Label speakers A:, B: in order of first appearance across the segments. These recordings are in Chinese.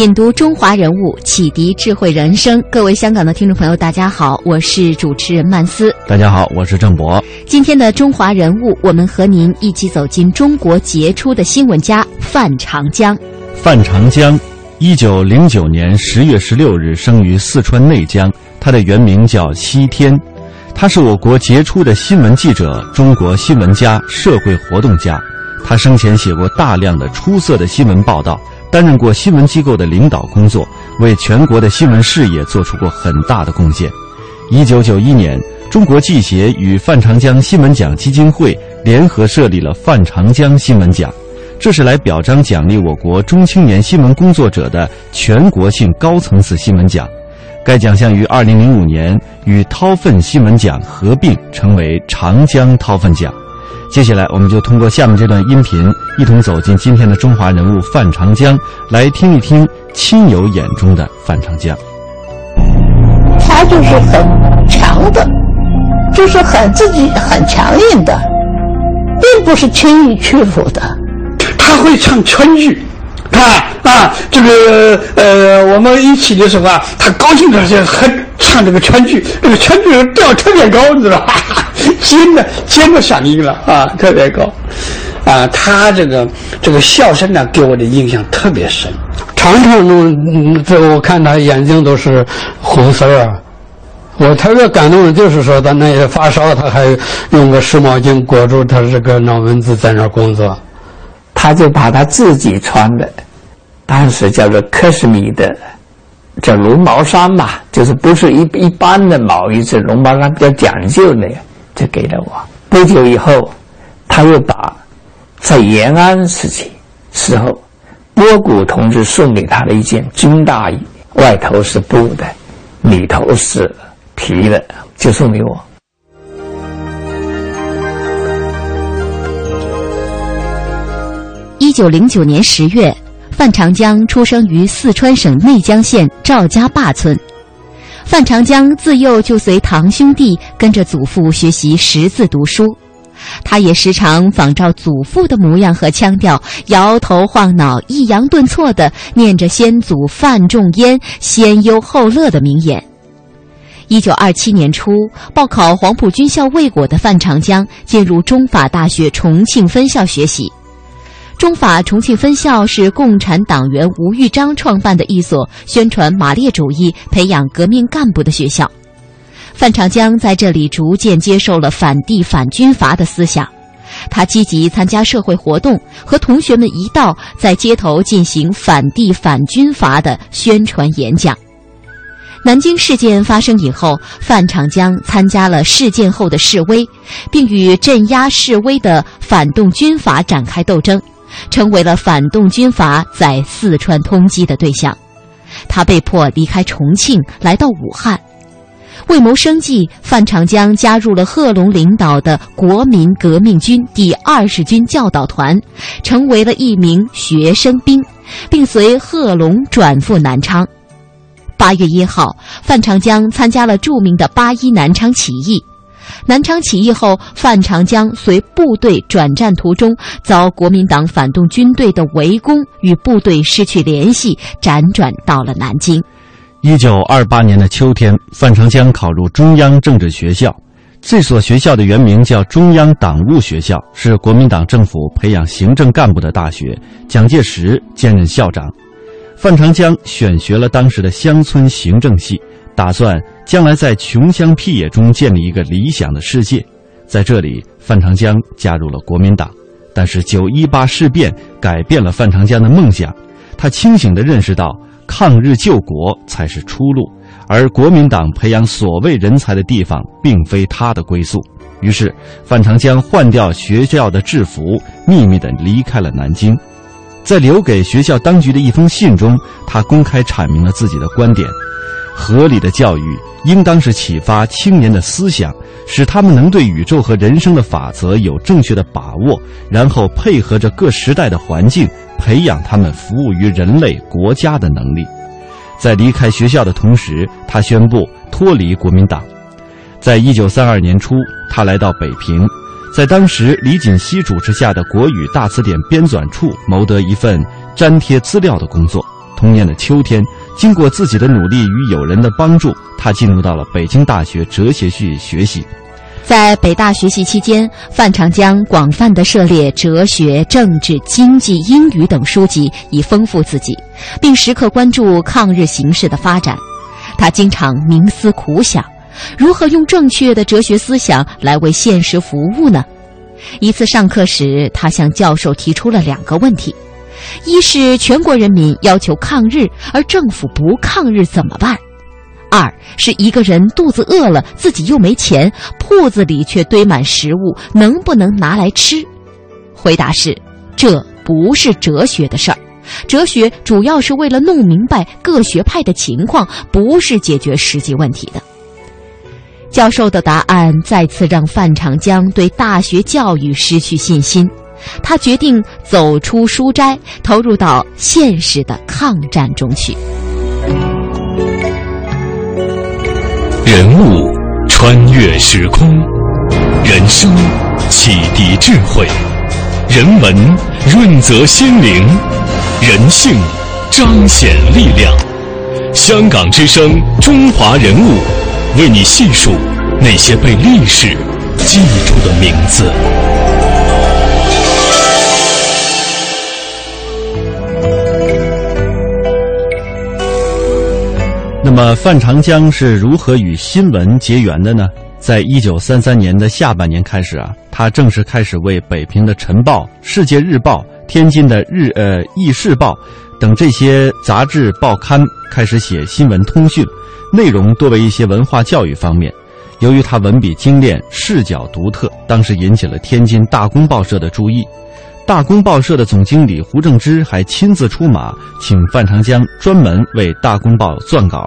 A: 品读中华人物，启迪智慧人生。各位香港的听众朋友，大家好，我是主持人曼斯。
B: 大家好，我是郑博。
A: 今天的中华人物，我们和您一起走进中国杰出的新闻家范长江。
B: 范长江，一九零九年十月十六日生于四川内江，他的原名叫西天。他是我国杰出的新闻记者、中国新闻家、社会活动家。他生前写过大量的出色的新闻报道。担任过新闻机构的领导工作，为全国的新闻事业做出过很大的贡献。一九九一年，中国记协与范长江新闻奖基金会联合设立了范长江新闻奖，这是来表彰奖励我国中青年新闻工作者的全国性高层次新闻奖。该奖项于二零零五年与掏粪新闻奖合并，成为长江掏粪奖。接下来，我们就通过下面这段音频，一同走进今天的中华人物范长江，来听一听亲友眼中的范长江。
C: 他就是很强的，就是很自己很强硬的，并不是轻易屈服的。
D: 他会唱川剧，啊啊，这个呃，我们一起的时候啊，他高兴的就很唱这个川剧，这个川剧调特别高，你知道吧？尖的尖的响应了啊，特别高，啊，他这个这个笑声呢，给我的印象特别深。
E: 常常弄，这我看他眼睛都是红色啊。我特别感动的就是说，他那些发烧，他还用个湿毛巾裹住他这个脑门子在那工作。
C: 他就把他自己穿的，当时叫做克什米的，叫绒毛衫嘛，就是不是一一般的毛衣，是绒毛衫比较讲究的。就给了我。不久以后，他又把在延安时期时候波谷同志送给他的一件军大衣，外头是布的，里头是皮的，就送给我。
A: 一九零九年十月，范长江出生于四川省内江县赵家坝村。范长江自幼就随堂兄弟跟着祖父学习识字读书，他也时常仿照祖父的模样和腔调，摇头晃脑、抑扬顿挫地念着先祖范仲淹“先忧后乐”的名言。一九二七年初，报考黄埔军校未果的范长江进入中法大学重庆分校学习。中法重庆分校是共产党员吴玉章创办的一所宣传马列主义、培养革命干部的学校。范长江在这里逐渐接受了反帝反军阀的思想，他积极参加社会活动，和同学们一道在街头进行反帝反军阀的宣传演讲。南京事件发生以后，范长江参加了事件后的示威，并与镇压示威的反动军阀展开斗争。成为了反动军阀在四川通缉的对象，他被迫离开重庆，来到武汉。为谋生计，范长江加入了贺龙领导的国民革命军第二十军教导团，成为了一名学生兵，并随贺龙转赴南昌。八月一号，范长江参加了著名的八一南昌起义。南昌起义后，范长江随部队转战途中遭国民党反动军队的围攻，与部队失去联系，辗转到了南京。
B: 一九二八年的秋天，范长江考入中央政治学校。这所学校的原名叫中央党务学校，是国民党政府培养行政干部的大学。蒋介石兼任校长。范长江选学了当时的乡村行政系。打算将来在穷乡僻野中建立一个理想的世界，在这里，范长江加入了国民党。但是九一八事变改变了范长江的梦想，他清醒地认识到抗日救国才是出路，而国民党培养所谓人才的地方并非他的归宿。于是，范长江换掉学校的制服，秘密地离开了南京。在留给学校当局的一封信中，他公开阐明了自己的观点：合理的教育应当是启发青年的思想，使他们能对宇宙和人生的法则有正确的把握，然后配合着各时代的环境，培养他们服务于人类国家的能力。在离开学校的同时，他宣布脱离国民党。在一九三二年初，他来到北平，在当时李锦熙主持下的国语大词典编纂处谋得一份粘贴资料的工作。同年的秋天，经过自己的努力与友人的帮助，他进入到了北京大学哲学系学习。
A: 在北大学习期间，范长江广泛的涉猎哲学、政治、经济、英语等书籍，以丰富自己，并时刻关注抗日形势的发展。他经常冥思苦想。如何用正确的哲学思想来为现实服务呢？一次上课时，他向教授提出了两个问题：一是全国人民要求抗日，而政府不抗日怎么办？二是一个人肚子饿了，自己又没钱，铺子里却堆满食物，能不能拿来吃？回答是：这不是哲学的事儿。哲学主要是为了弄明白各学派的情况，不是解决实际问题的。教授的答案再次让范长江对大学教育失去信心，他决定走出书斋，投入到现实的抗战中去。
F: 人物穿越时空，人生启迪智慧，人文润泽心灵，人性彰显力量。香港之声，中华人物。为你细数那些被历史记住的名字。
B: 那么，范长江是如何与新闻结缘的呢？在一九三三年的下半年开始啊，他正式开始为北平的《晨报》《世界日报》、天津的《日呃易事报》等这些杂志报刊开始写新闻通讯。内容多为一些文化教育方面。由于他文笔精炼、视角独特，当时引起了天津大公报社的注意。大公报社的总经理胡正之还亲自出马，请范长江专门为大公报撰稿。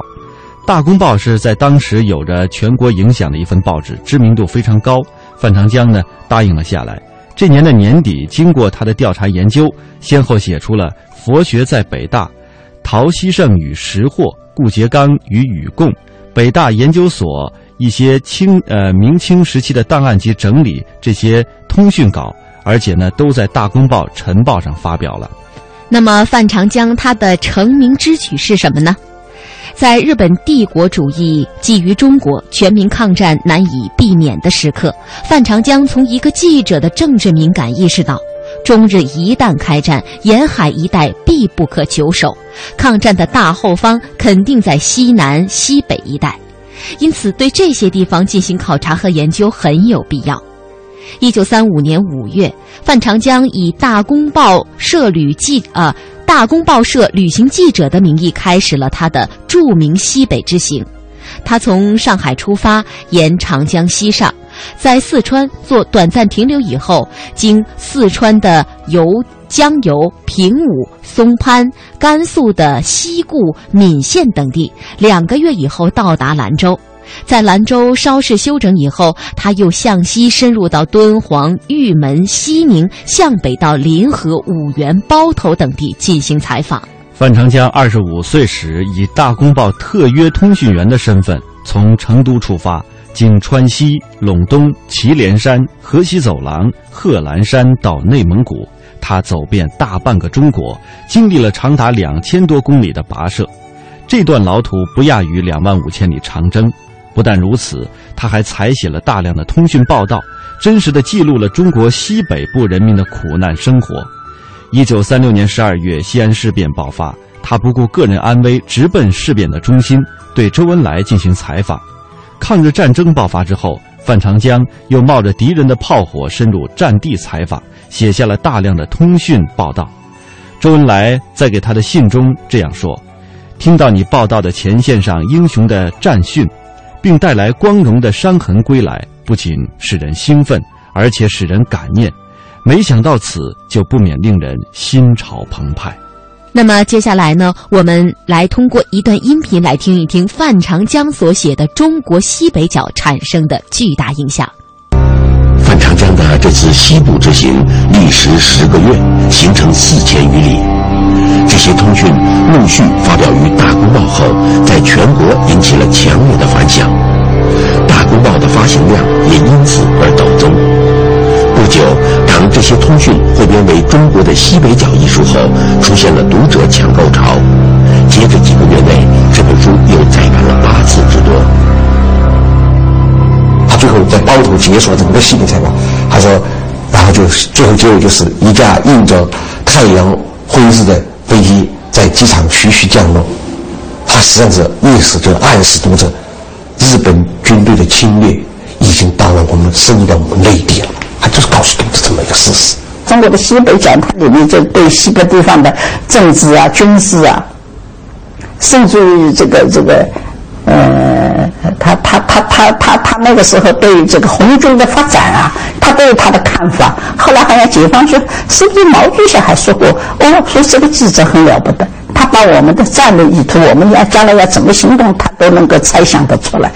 B: 大公报是在当时有着全国影响的一份报纸，知名度非常高。范长江呢答应了下来。这年的年底，经过他的调查研究，先后写出了《佛学在北大》《陶希圣与识货》。顾颉刚与禹贡，北大研究所一些清呃明清时期的档案及整理这些通讯稿，而且呢都在《大公报》《晨报》上发表了。
A: 那么范长江他的成名之举是什么呢？在日本帝国主义觊觎中国、全民抗战难以避免的时刻，范长江从一个记者的政治敏感意识到。中日一旦开战，沿海一带必不可久守，抗战的大后方肯定在西南、西北一带，因此对这些地方进行考察和研究很有必要。一九三五年五月，范长江以大公报社旅记啊大公报社旅行记者的名义，开始了他的著名西北之行。他从上海出发，沿长江西上。在四川做短暂停留以后，经四川的由江油、平武、松潘、甘肃的西固、岷县等地，两个月以后到达兰州。在兰州稍事休整以后，他又向西深入到敦煌、玉门、西宁，向北到临河、五原、包头等地进行采访。
B: 范长江二十五岁时，以大公报特约通讯员的身份从成都出发。经川西、陇东、祁连山、河西走廊、贺兰山到内蒙古，他走遍大半个中国，经历了长达两千多公里的跋涉。这段老途不亚于两万五千里长征。不但如此，他还采写了大量的通讯报道，真实的记录了中国西北部人民的苦难生活。一九三六年十二月，西安事变爆发，他不顾个人安危，直奔事变的中心，对周恩来进行采访。抗日战争爆发之后，范长江又冒着敌人的炮火深入战地采访，写下了大量的通讯报道。周恩来在给他的信中这样说：“听到你报道的前线上英雄的战训，并带来光荣的伤痕归来，不仅使人兴奋，而且使人感念。没想到此，就不免令人心潮澎湃。
A: 那么接下来呢，我们来通过一段音频来听一听范长江所写的《中国西北角》产生的巨大影响。
G: 范长江的这次西部之行历时十个月，行程四千余里。这些通讯陆续发表于《大公报》后，在全国引起了强烈的反响，《大公报》的发行量也因此而陡增。不久，当这些通讯汇编为《中国的西北角》一书后，出现了读者抢购潮。接着几个月内，这本书又再版了八次之多。
H: 他最后在包头结束了整个西北采访，他说，然后就最后结尾就是一架印着太阳辉字的飞机在机场徐徐降落。他实际上是意思就暗示读者，日本军队的侵略已经到了我们深入到我们内地了。他就是告诉读者这么一个事实。
I: 中国的西北讲，它里面就对西北地方的政治啊、军事啊，甚至于这个这个，呃，他他他他他他那个时候对这个红军的发展啊，他都有他的看法。后来好像解放军是不是毛主席还说过？哦，说这个记者很了不得，他把我们的战略意图，我们要将来要怎么行动，他都能够猜想得出来。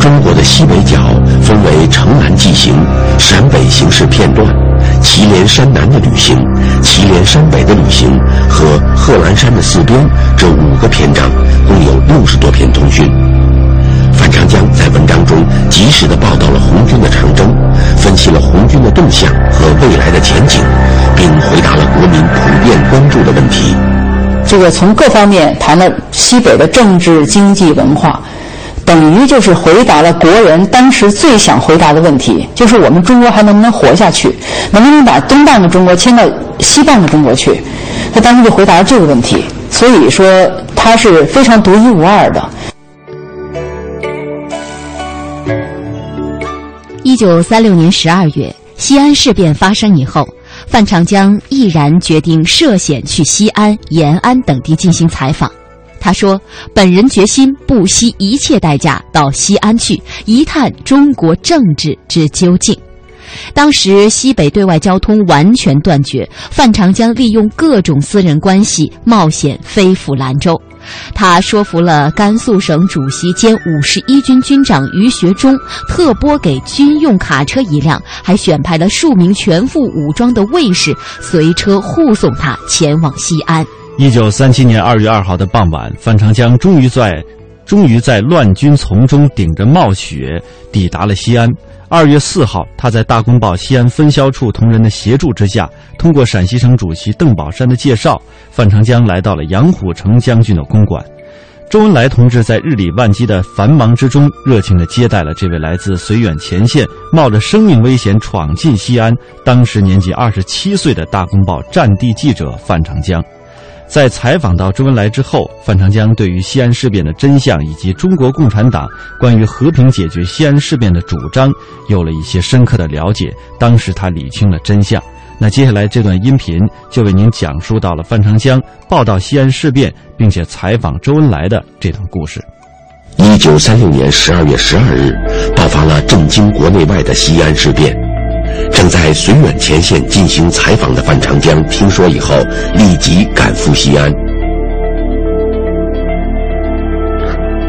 G: 中国的西北角分为城南纪行、陕北形势片段、祁连山南的旅行、祁连山北的旅行和贺兰山的四边这五个篇章，共有六十多篇通讯。范长江在文章中及时地报道了红军的长征，分析了红军的动向和未来的前景，并回答了国民普遍关注的问题。
J: 这个从各方面谈了西北的政治、经济、文化。等于就是回答了国人当时最想回答的问题，就是我们中国还能不能活下去，能不能把东半个中国迁到西半个中国去？他当时就回答了这个问题，所以说他是非常独一无二的。
A: 一九三六年十二月，西安事变发生以后，范长江毅然决定涉险去西安、延安等地进行采访。他说：“本人决心不惜一切代价到西安去一探中国政治之究竟。”当时西北对外交通完全断绝，范长江利用各种私人关系冒险飞赴兰州。他说服了甘肃省主席兼五十一军军长于学忠，特拨给军用卡车一辆，还选派了数名全副武装的卫士随车护送他前往西安。
B: 一九三七年二月二号的傍晚，范长江终于在，终于在乱军丛中顶着冒雪抵达了西安。二月四号，他在《大公报》西安分销处同仁的协助之下，通过陕西省主席邓宝山的介绍，范长江来到了杨虎城将军的公馆。周恩来同志在日理万机的繁忙之中，热情地接待了这位来自绥远前线、冒着生命危险闯进西安、当时年仅二十七岁的《大公报》战地记者范长江。在采访到周恩来之后，范长江对于西安事变的真相以及中国共产党关于和平解决西安事变的主张有了一些深刻的了解。当时他理清了真相。那接下来这段音频就为您讲述到了范长江报道西安事变并且采访周恩来的这段故事。
G: 一九三六年十二月十二日，爆发了震惊国内外的西安事变。正在绥远前线进行采访的范长江听说以后，立即赶赴西安。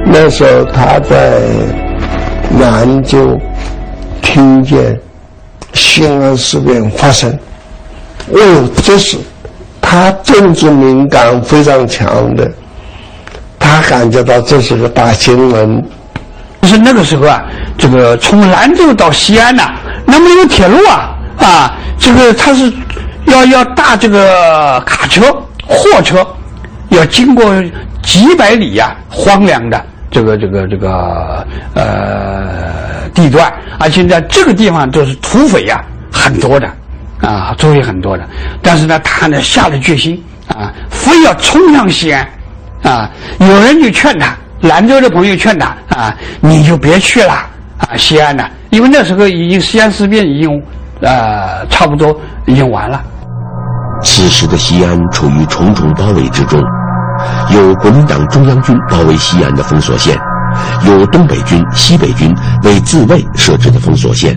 H: 那时候他在兰州听见西安事变发生，哦，这是他政治敏感非常强的，他感觉到这是个大新闻。
D: 就是那个时候啊，这个从兰州到西安呐。那么有铁路啊啊，这个他是要要搭这个卡车、货车，要经过几百里呀荒凉的这个这个这个呃地段，而且在这个地方都是土匪呀很多的啊，土匪很多的。但是呢，他呢下了决心啊，非要冲向西安啊。有人就劝他，兰州的朋友劝他啊，你就别去了啊，西安呢。因为那时候已经西安事变已经，呃，差不多已经完了。
G: 此时的西安处于重重包围之中，有国民党中央军包围西安的封锁线，有东北军、西北军为自卫设置的封锁线，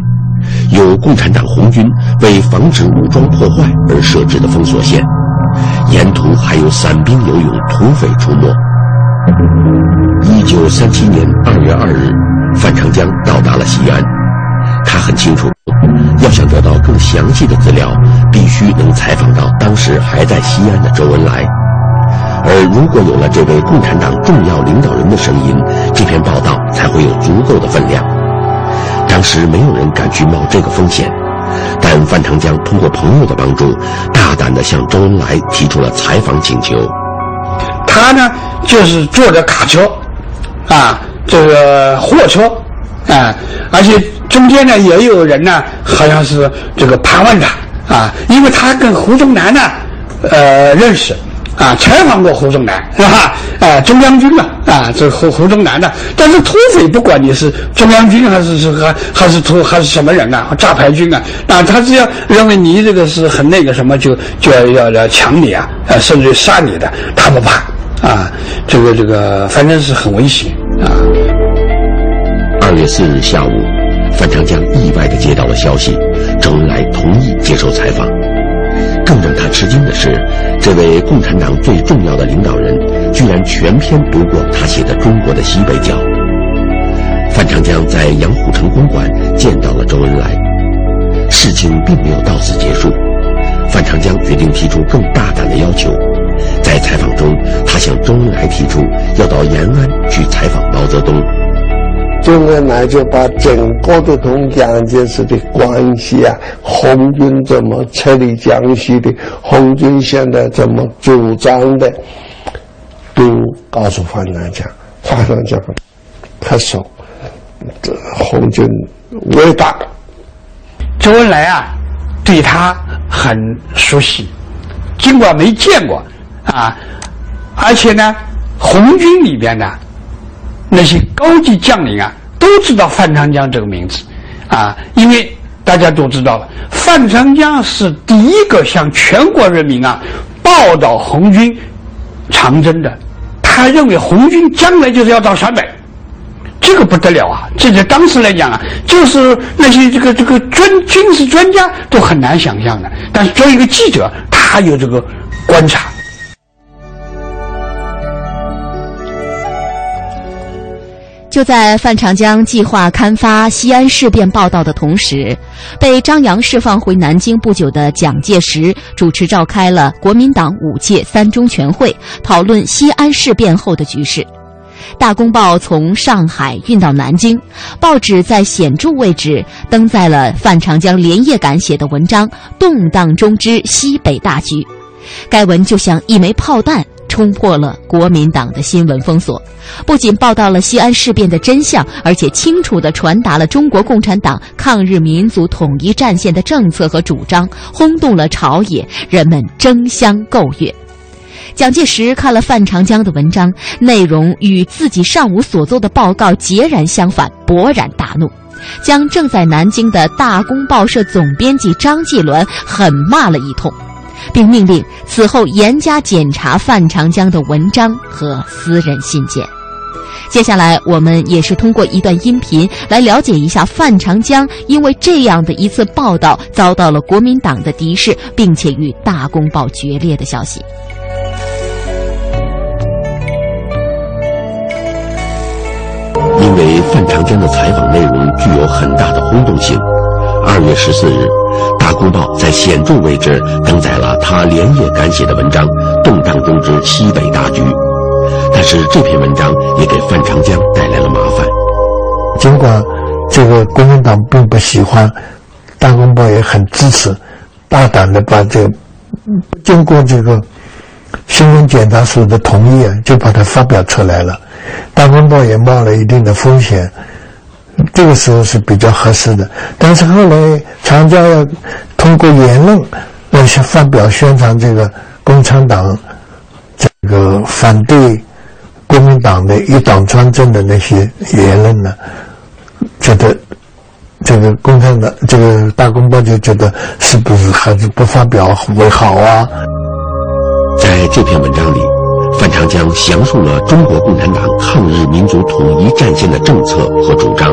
G: 有共产党红军为防止武装破坏而设置的封锁线，沿途还有散兵游勇、土匪出没。一九三七年二月二日，范长江到达了西安。他很清楚，要想得到更详细的资料，必须能采访到当时还在西安的周恩来。而如果有了这位共产党重要领导人的声音，这篇报道才会有足够的分量。当时没有人敢去冒这个风险，但范长江通过朋友的帮助，大胆地向周恩来提出了采访请求。
D: 他呢，就是坐着卡车，啊，这个货车，啊，而且中间呢也有人呢，好像是这个盘问他，啊，因为他跟胡宗南呢，呃，认识。啊，采访过胡宗南是吧？啊，中央军嘛，啊，这胡胡宗南的。但是土匪不管你是中央军还是是还还是土还是什么人啊，炸牌军啊，啊，他只要认为你这个是很那个什么，就就要要要抢你啊，啊，甚至杀你的，他不怕啊。这个这个，反正是很危险啊。
G: 二月四日下午，范长江意外的接到了消息，周恩来同意接受采访。更让他吃惊的是，这位共产党最重要的领导人，居然全篇读过他写的《中国的西北角》。范长江在杨虎城公馆见到了周恩来，事情并没有到此结束。范长江决定提出更大胆的要求，在采访中，他向周恩来提出要到延安去采访毛泽东。
K: 周恩来就把整个的同蒋介石的关系啊，红军怎么撤离江西的，红军现在怎么主张的，都告诉范长江。范长江他说：“这红军伟大。”
D: 周恩来啊，对他很熟悉，尽管没见过啊，而且呢，红军里边呢。那些高级将领啊，都知道范长江这个名字，啊，因为大家都知道了，范长江是第一个向全国人民啊报道红军长征的。他认为红军将来就是要到陕北，这个不得了啊！这在当时来讲啊，就是那些这个这个军军事专家都很难想象的。但是作为一个记者，他有这个观察。
A: 就在范长江计划刊发西安事变报道的同时，被张扬释放回南京不久的蒋介石主持召开了国民党五届三中全会，讨论西安事变后的局势。大公报从上海运到南京，报纸在显著位置登载了范长江连夜赶写的文章《动荡中之西北大局》。该文就像一枚炮弹。冲破了国民党的新闻封锁，不仅报道了西安事变的真相，而且清楚地传达了中国共产党抗日民族统一战线的政策和主张，轰动了朝野，人们争相购阅。蒋介石看了范长江的文章，内容与自己上午所做的报告截然相反，勃然大怒，将正在南京的大公报社总编辑张继伦狠骂了一通。并命令此后严加检查范长江的文章和私人信件。接下来，我们也是通过一段音频来了解一下范长江因为这样的一次报道遭到了国民党的敌视，并且与大公报决裂的消息。
G: 因为范长江的采访内容具有很大的轰动性，二月十四日。大公报在显著位置登载了他连夜赶写的文章《动荡中之西北大局》，但是这篇文章也给范长江带来了麻烦。
K: 尽管这个国民党并不喜欢，大公报也很支持，大胆的把这个经过这个新闻检查所的同意啊，就把它发表出来了。大公报也冒了一定的风险。这个时候是比较合适的，但是后来长江要通过言论来发表宣传这个共产党这个反对国民党的一党专政的那些言论呢，觉得这个共产党这个大公报就觉得是不是还是不发表为好啊？
G: 在这篇文章里。长江详述了中国共产党抗日民族统一战线的政策和主张。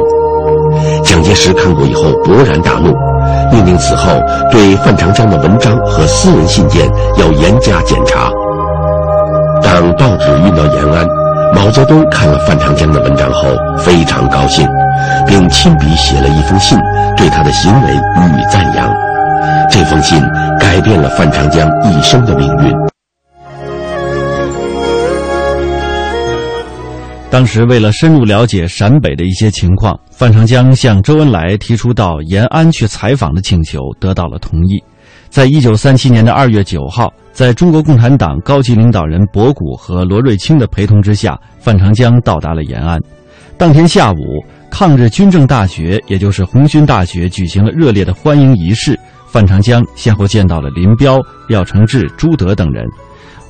G: 蒋介石看过以后勃然大怒，命令此后对范长江的文章和私人信件要严加检查。当报纸运到延安，毛泽东看了范长江的文章后非常高兴，并亲笔写了一封信，对他的行为予以赞扬。这封信改变了范长江一生的命运。
B: 当时，为了深入了解陕北的一些情况，范长江向周恩来提出到延安去采访的请求，得到了同意。在一九三七年的二月九号，在中国共产党高级领导人博古和罗瑞卿的陪同之下，范长江到达了延安。当天下午，抗日军政大学，也就是红军大学，举行了热烈的欢迎仪式。范长江先后见到了林彪、廖承志、朱德等人。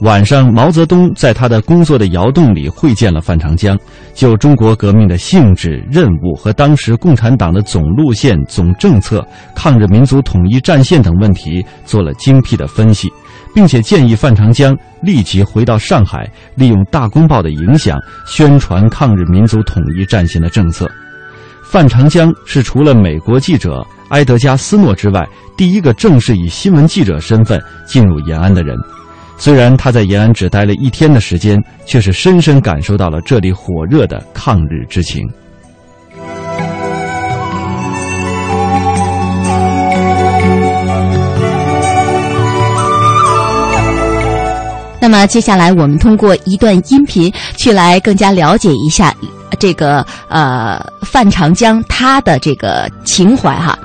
B: 晚上，毛泽东在他的工作的窑洞里会见了范长江，就中国革命的性质、任务和当时共产党的总路线、总政策、抗日民族统一战线等问题做了精辟的分析，并且建议范长江立即回到上海，利用《大公报》的影响，宣传抗日民族统一战线的政策。范长江是除了美国记者埃德加·斯诺之外，第一个正式以新闻记者身份进入延安的人。虽然他在延安只待了一天的时间，却是深深感受到了这里火热的抗日之情。
A: 那么接下来，我们通过一段音频去来更加了解一下这个呃范长江他的这个情怀哈。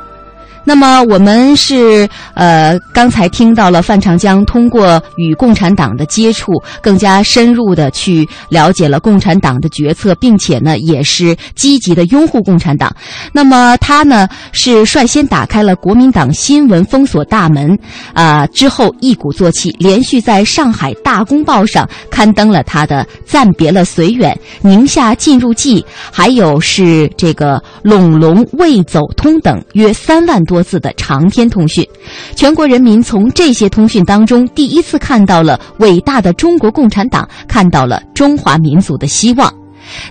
A: 那么我们是呃刚才听到了范长江通过与共产党的接触，更加深入的去了解了共产党的决策，并且呢也是积极的拥护共产党。那么他呢是率先打开了国民党新闻封锁大门，啊之后一鼓作气，连续在上海《大公报》上刊登了他的《暂别了绥远》《宁夏进入记》，还有是这个《陇龙未走通》等约三万多。字的长篇通讯，全国人民从这些通讯当中第一次看到了伟大的中国共产党，看到了中华民族的希望。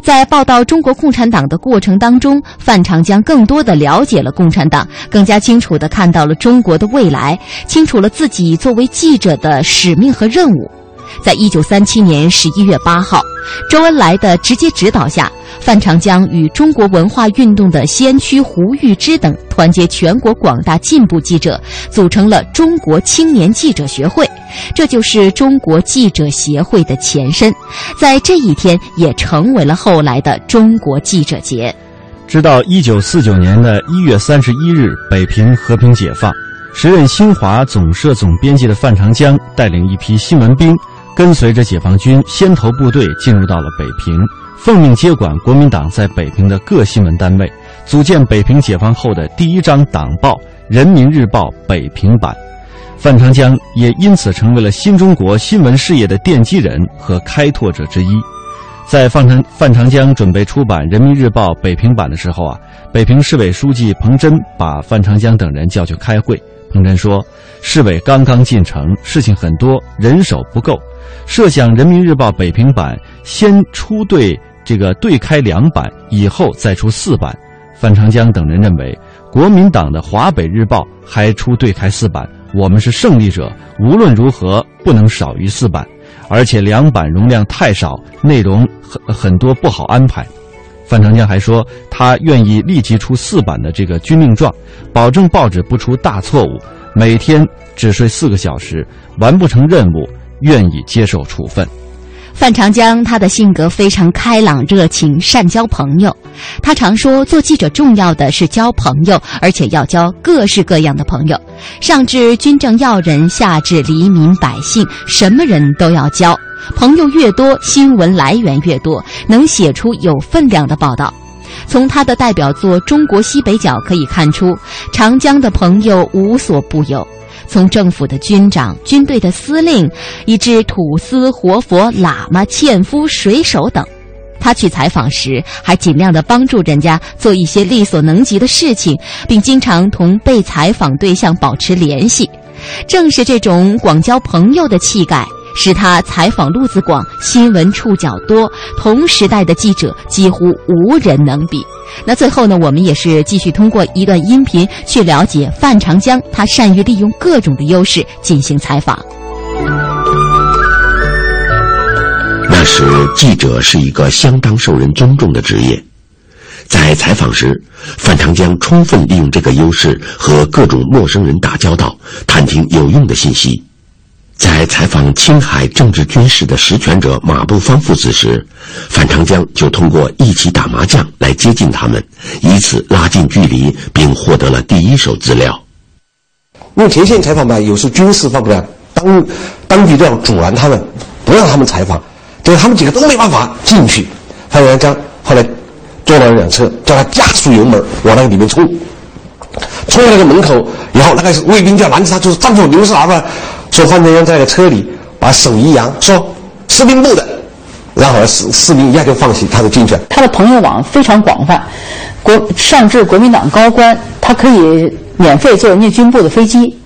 A: 在报道中国共产党的过程当中，范长江更多的了解了共产党，更加清楚的看到了中国的未来，清楚了自己作为记者的使命和任务。在一九三七年十一月八号，周恩来的直接指导下。范长江与中国文化运动的先驱胡玉芝等团结全国广大进步记者，组成了中国青年记者学会，这就是中国记者协会的前身。在这一天，也成为了后来的中国记者节。
B: 直到一九四九年的一月三十一日，北平和平解放，时任新华总社总编辑的范长江带领一批新闻兵，跟随着解放军先头部队进入到了北平。奉命接管国民党在北平的各新闻单位，组建北平解放后的第一张党报《人民日报》北平版。范长江也因此成为了新中国新闻事业的奠基人和开拓者之一。在范长范长江准备出版《人民日报》北平版的时候啊，北平市委书记彭真把范长江等人叫去开会。彭真说：“市委刚刚进城，事情很多，人手不够。设想《人民日报》北平版先出对。”这个对开两版以后再出四版，范长江等人认为，国民党的华北日报还出对开四版，我们是胜利者，无论如何不能少于四版，而且两版容量太少，内容很很多不好安排。范长江还说，他愿意立即出四版的这个军令状，保证报纸不出大错误，每天只睡四个小时，完不成任务愿意接受处分。
A: 范长江，他的性格非常开朗、热情，善交朋友。他常说，做记者重要的是交朋友，而且要交各式各样的朋友，上至军政要人，下至黎民百姓，什么人都要交。朋友越多，新闻来源越多，能写出有分量的报道。从他的代表作《中国西北角》可以看出，长江的朋友无所不有。从政府的军长、军队的司令，以至土司、活佛、喇嘛、纤夫、水手等，他去采访时还尽量的帮助人家做一些力所能及的事情，并经常同被采访对象保持联系。正是这种广交朋友的气概，使他采访路子广，新闻触角多，同时代的记者几乎无人能比。那最后呢，我们也是继续通过一段音频去了解范长江，他善于利用各种的优势进行采访。
G: 那时，记者是一个相当受人尊重的职业。在采访时，范长江充分利用这个优势和各种陌生人打交道，探听有用的信息。在采访青海政治军事的实权者马步芳父子时，范长江就通过一起打麻将来接近他们，以此拉近距离，并获得了第一手资料。
H: 因为前线采访吧，有时军事方面当当局都要阻拦他们，不让他们采访，就是他们几个都没办法进去。范长江后来坐了辆车，叫他加速油门往那个里面冲，冲到那个门口以后，那个卫兵就要拦着他，就是丈夫刘世华吧。说范长江在车里把手一扬，说士兵部的，然后士士兵一下就放弃，他就进去了。
J: 他的朋友网非常广泛，国上至国民党高官，他可以免费坐人家军部的飞机。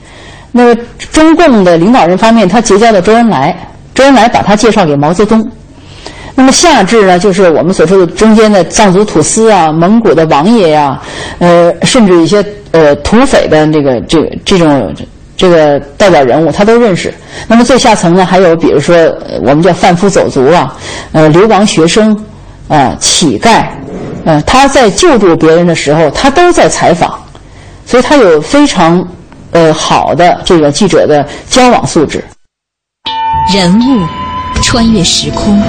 J: 那个中共的领导人方面，他结交了周恩来，周恩来把他介绍给毛泽东。那么下至呢，就是我们所说的中间的藏族土司啊、蒙古的王爷呀，呃，甚至一些呃土匪的这个这这种。这个代表人物他都认识。那么最下层呢，还有比如说我们叫贩夫走卒啊，呃，流亡学生，啊，乞丐，呃，他在救助别人的时候，他都在采访，所以他有非常呃好的这个记者的交往素质。
L: 人物穿越时空，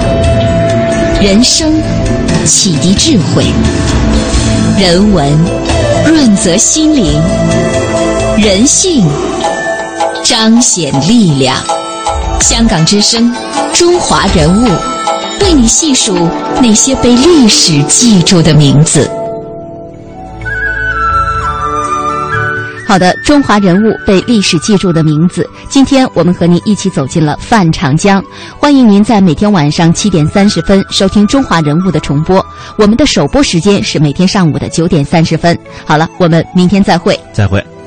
L: 人生启迪智慧，人文润泽心灵，人性。彰显力量。香港之声，中华人物，为你细数那些被历史记住的名字。
A: 好的，中华人物被历史记住的名字。今天我们和您一起走进了范长江。欢迎您在每天晚上七点三十分收听《中华人物》的重播。我们的首播时间是每天上午的九点三十分。好了，我们明天再会。
B: 再会。